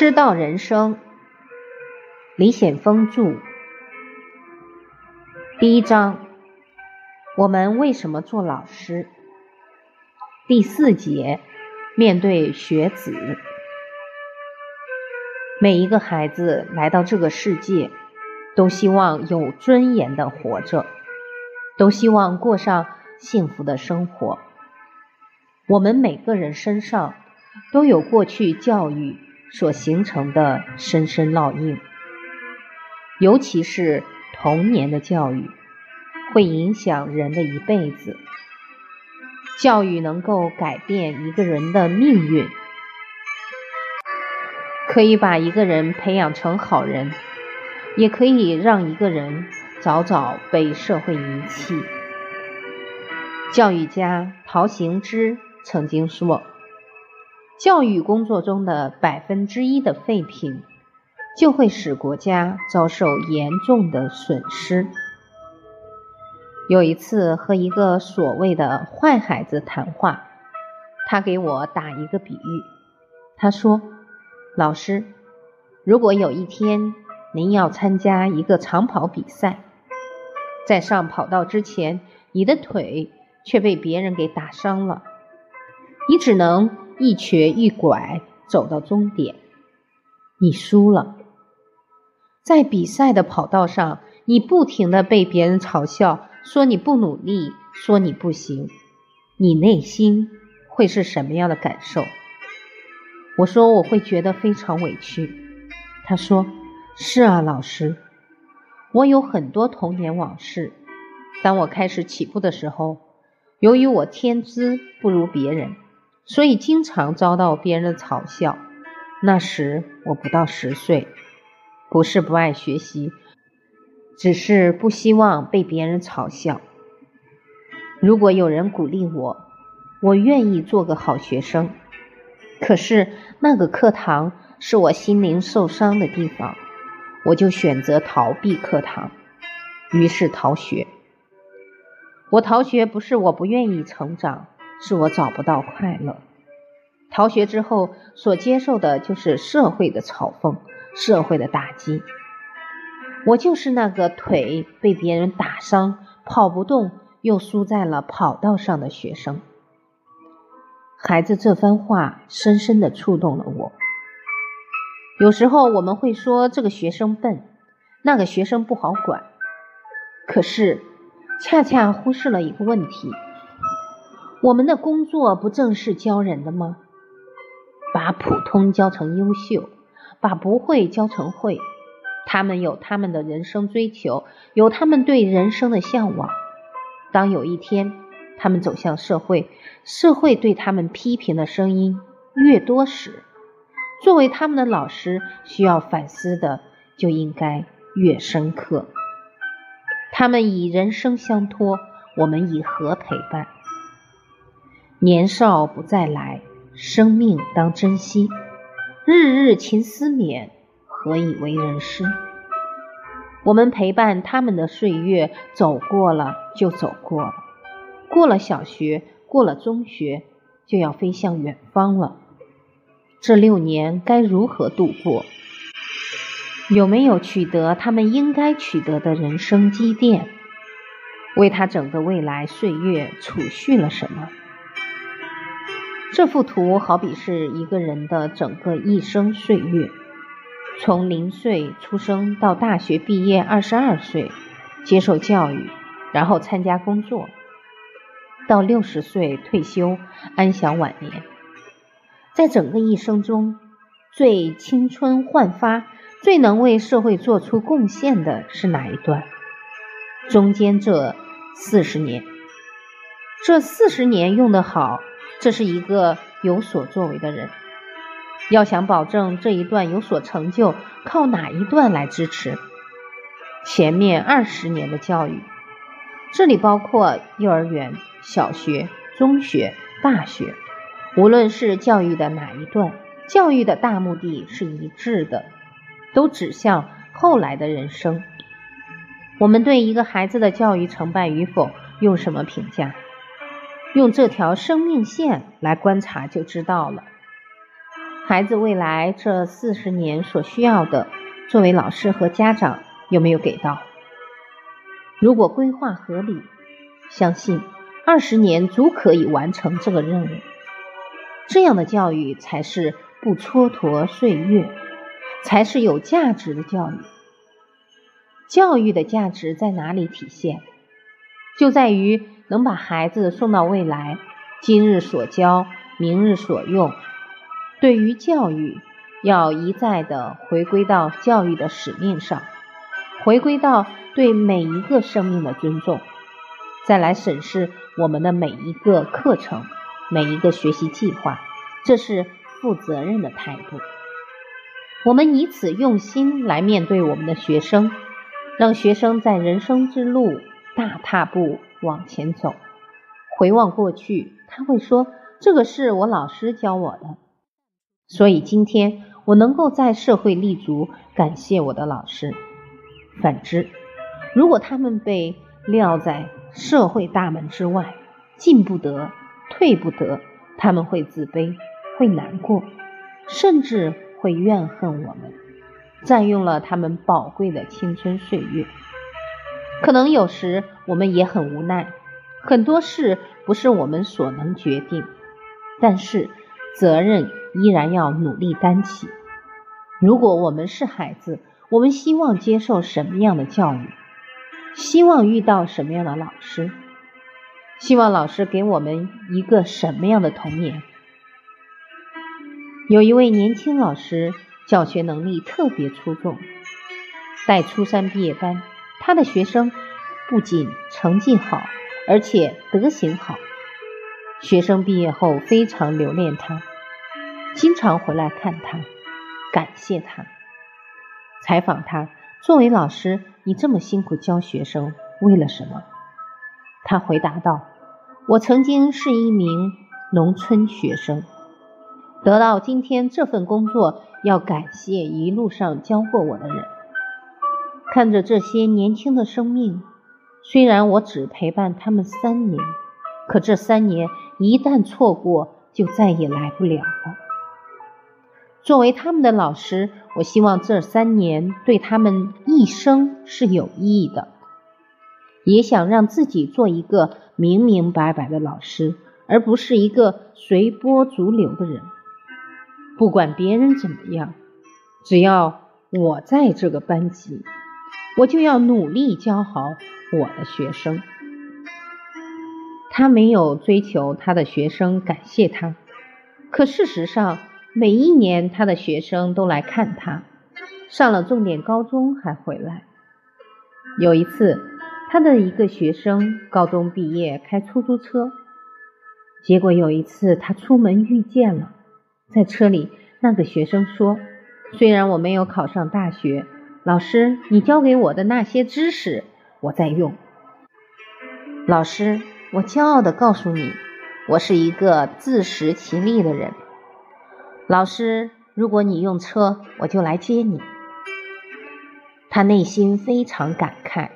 师道人生，李显峰著。第一章：我们为什么做老师？第四节：面对学子。每一个孩子来到这个世界，都希望有尊严的活着，都希望过上幸福的生活。我们每个人身上都有过去教育。所形成的深深烙印，尤其是童年的教育，会影响人的一辈子。教育能够改变一个人的命运，可以把一个人培养成好人，也可以让一个人早早被社会遗弃。教育家陶行知曾经说。教育工作中的百分之一的废品，就会使国家遭受严重的损失。有一次和一个所谓的坏孩子谈话，他给我打一个比喻。他说：“老师，如果有一天您要参加一个长跑比赛，在上跑道之前，你的腿却被别人给打伤了，你只能……”一瘸一拐走到终点，你输了。在比赛的跑道上，你不停的被别人嘲笑，说你不努力，说你不行，你内心会是什么样的感受？我说我会觉得非常委屈。他说：“是啊，老师，我有很多童年往事。当我开始起步的时候，由于我天资不如别人。”所以经常遭到别人的嘲笑。那时我不到十岁，不是不爱学习，只是不希望被别人嘲笑。如果有人鼓励我，我愿意做个好学生。可是那个课堂是我心灵受伤的地方，我就选择逃避课堂，于是逃学。我逃学不是我不愿意成长。是我找不到快乐。逃学之后所接受的就是社会的嘲讽、社会的打击。我就是那个腿被别人打伤、跑不动又输在了跑道上的学生。孩子这番话深深的触动了我。有时候我们会说这个学生笨，那个学生不好管，可是恰恰忽视了一个问题。我们的工作不正是教人的吗？把普通教成优秀，把不会教成会。他们有他们的人生追求，有他们对人生的向往。当有一天他们走向社会，社会对他们批评的声音越多时，作为他们的老师，需要反思的就应该越深刻。他们以人生相托，我们以何陪伴？年少不再来，生命当珍惜。日日勤思勉，何以为人师？我们陪伴他们的岁月走过了就走过了，过了小学，过了中学，就要飞向远方了。这六年该如何度过？有没有取得他们应该取得的人生积淀？为他整个未来岁月储蓄了什么？这幅图好比是一个人的整个一生岁月，从零岁出生到大学毕业二十二岁接受教育，然后参加工作，到六十岁退休安享晚年。在整个一生中，最青春焕发、最能为社会做出贡献的是哪一段？中间这四十年，这四十年用得好。这是一个有所作为的人，要想保证这一段有所成就，靠哪一段来支持？前面二十年的教育，这里包括幼儿园、小学、中学、大学，无论是教育的哪一段，教育的大目的是一致的，都指向后来的人生。我们对一个孩子的教育成败与否，用什么评价？用这条生命线来观察就知道了。孩子未来这四十年所需要的，作为老师和家长有没有给到？如果规划合理，相信二十年足可以完成这个任务。这样的教育才是不蹉跎岁月，才是有价值的教育。教育的价值在哪里体现？就在于能把孩子送到未来，今日所教，明日所用。对于教育，要一再的回归到教育的使命上，回归到对每一个生命的尊重，再来审视我们的每一个课程、每一个学习计划，这是负责任的态度。我们以此用心来面对我们的学生，让学生在人生之路大踏步往前走。回望过去，他会说：“这个是我老师教我的。”所以今天我能够在社会立足，感谢我的老师。反之，如果他们被撂在社会大门之外，进不得，退不得，他们会自卑，会难过，甚至会怨恨我们，占用了他们宝贵的青春岁月。可能有时我们也很无奈，很多事不是我们所能决定，但是责任。依然要努力担起。如果我们是孩子，我们希望接受什么样的教育？希望遇到什么样的老师？希望老师给我们一个什么样的童年？有一位年轻老师，教学能力特别出众，带初三毕业班，他的学生不仅成绩好，而且德行好，学生毕业后非常留恋他。经常回来看他，感谢他，采访他。作为老师，你这么辛苦教学生，为了什么？他回答道：“我曾经是一名农村学生，得到今天这份工作，要感谢一路上教过我的人。看着这些年轻的生命，虽然我只陪伴他们三年，可这三年一旦错过，就再也来不了了。”作为他们的老师，我希望这三年对他们一生是有意义的，也想让自己做一个明明白白的老师，而不是一个随波逐流的人。不管别人怎么样，只要我在这个班级，我就要努力教好我的学生。他没有追求他的学生感谢他，可事实上。每一年，他的学生都来看他，上了重点高中还回来。有一次，他的一个学生高中毕业开出租车，结果有一次他出门遇见了，在车里那个学生说：“虽然我没有考上大学，老师你教给我的那些知识我在用。老师，我骄傲的告诉你，我是一个自食其力的人。”老师，如果你用车，我就来接你。他内心非常感慨，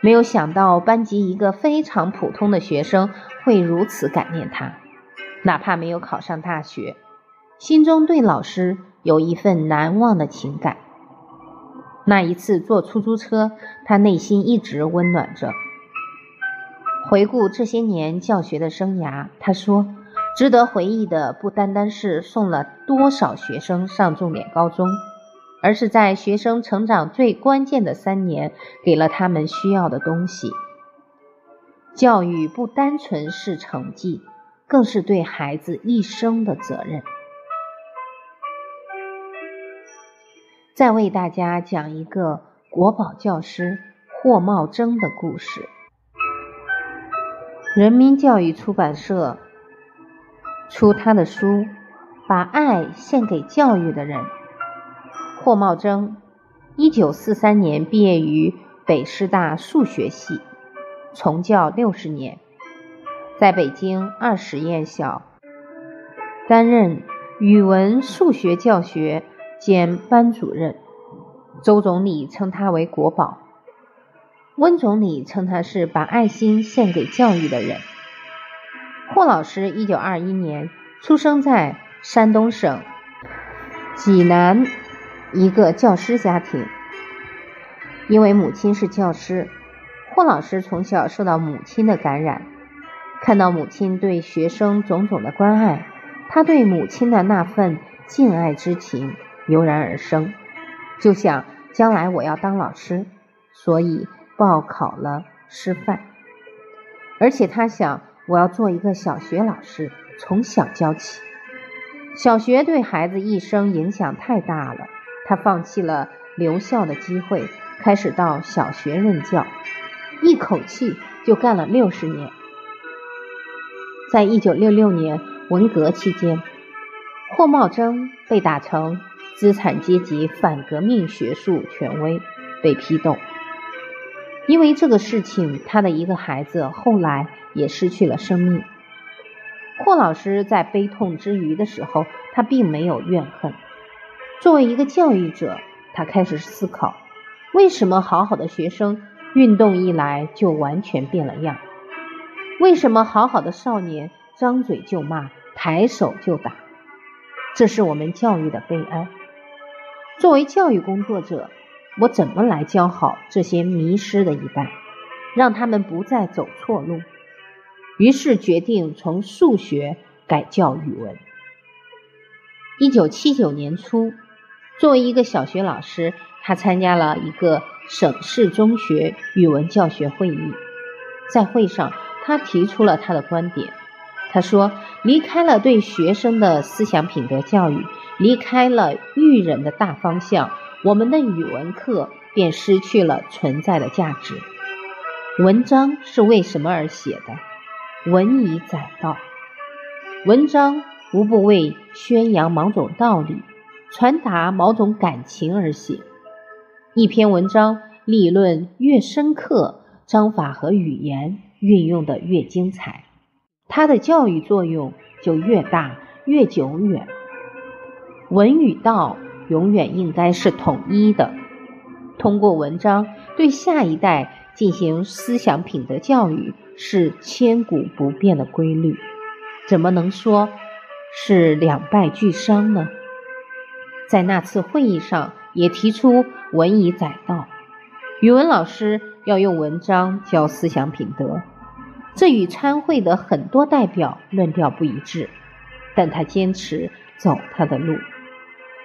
没有想到班级一个非常普通的学生会如此感念他，哪怕没有考上大学，心中对老师有一份难忘的情感。那一次坐出租车，他内心一直温暖着。回顾这些年教学的生涯，他说。值得回忆的不单单是送了多少学生上重点高中，而是在学生成长最关键的三年，给了他们需要的东西。教育不单纯是成绩，更是对孩子一生的责任。再为大家讲一个国宝教师霍茂征的故事。人民教育出版社。出他的书《把爱献给教育的人》。霍茂征，一九四三年毕业于北师大数学系，从教六十年，在北京二实验校担任语文、数学教学兼班主任。周总理称他为国宝，温总理称他是把爱心献给教育的人。霍老师一九二一年出生在山东省济南一个教师家庭，因为母亲是教师，霍老师从小受到母亲的感染，看到母亲对学生种种的关爱，他对母亲的那份敬爱之情油然而生，就想将来我要当老师，所以报考了师范，而且他想我要做一个小学老师，从小教起。小学对孩子一生影响太大了，他放弃了留校的机会，开始到小学任教，一口气就干了六十年。在一九六六年文革期间，霍茂征被打成资产阶级反革命学术权威，被批斗。因为这个事情，他的一个孩子后来也失去了生命。霍老师在悲痛之余的时候，他并没有怨恨。作为一个教育者，他开始思考：为什么好好的学生运动一来就完全变了样？为什么好好的少年张嘴就骂、抬手就打？这是我们教育的悲哀。作为教育工作者，我怎么来教好这些迷失的一代，让他们不再走错路？于是决定从数学改教语文。一九七九年初，作为一个小学老师，他参加了一个省市中学语文教学会议。在会上，他提出了他的观点。他说：“离开了对学生的思想品德教育，离开了育人的大方向，我们的语文课便失去了存在的价值。文章是为什么而写的？”文以载道，文章无不为宣扬某种道理、传达某种感情而写。一篇文章理论越深刻，章法和语言运用的越精彩，它的教育作用就越大、越久远。文与道永远应该是统一的，通过文章对下一代进行思想品德教育。是千古不变的规律，怎么能说是两败俱伤呢？在那次会议上，也提出文以载道，语文老师要用文章教思想品德，这与参会的很多代表论调不一致，但他坚持走他的路。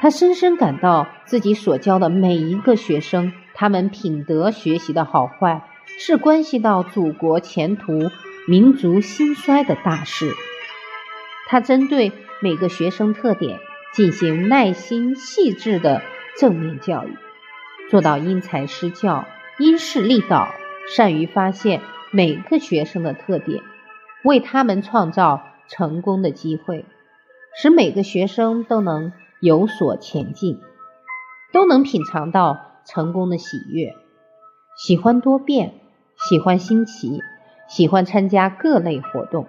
他深深感到自己所教的每一个学生，他们品德学习的好坏。是关系到祖国前途、民族兴衰的大事。他针对每个学生特点进行耐心细致的正面教育，做到因材施教、因势利导，善于发现每个学生的特点，为他们创造成功的机会，使每个学生都能有所前进，都能品尝到成功的喜悦，喜欢多变。喜欢新奇，喜欢参加各类活动。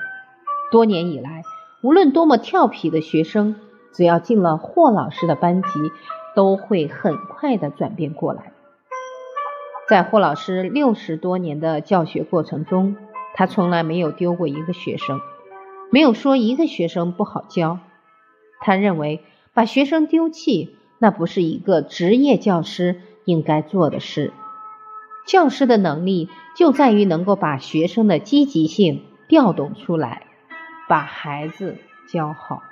多年以来，无论多么调皮的学生，只要进了霍老师的班级，都会很快的转变过来。在霍老师六十多年的教学过程中，他从来没有丢过一个学生，没有说一个学生不好教。他认为，把学生丢弃，那不是一个职业教师应该做的事。教师的能力就在于能够把学生的积极性调动出来，把孩子教好。